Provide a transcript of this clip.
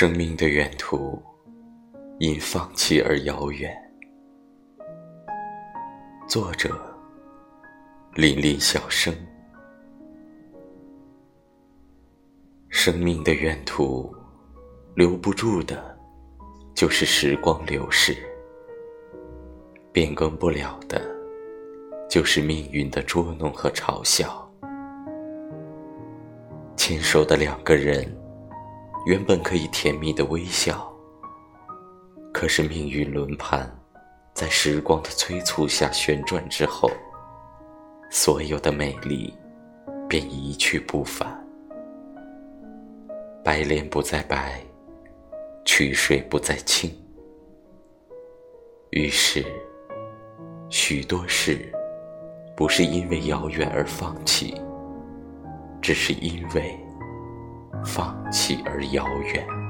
生命的远途，因放弃而遥远。作者：林林小生。生命的远途，留不住的，就是时光流逝；变更不了的，就是命运的捉弄和嘲笑。牵手的两个人。原本可以甜蜜的微笑，可是命运轮盘在时光的催促下旋转之后，所有的美丽便一去不返。白莲不再白，曲水不再清。于是，许多事不是因为遥远而放弃，只是因为。放弃而遥远。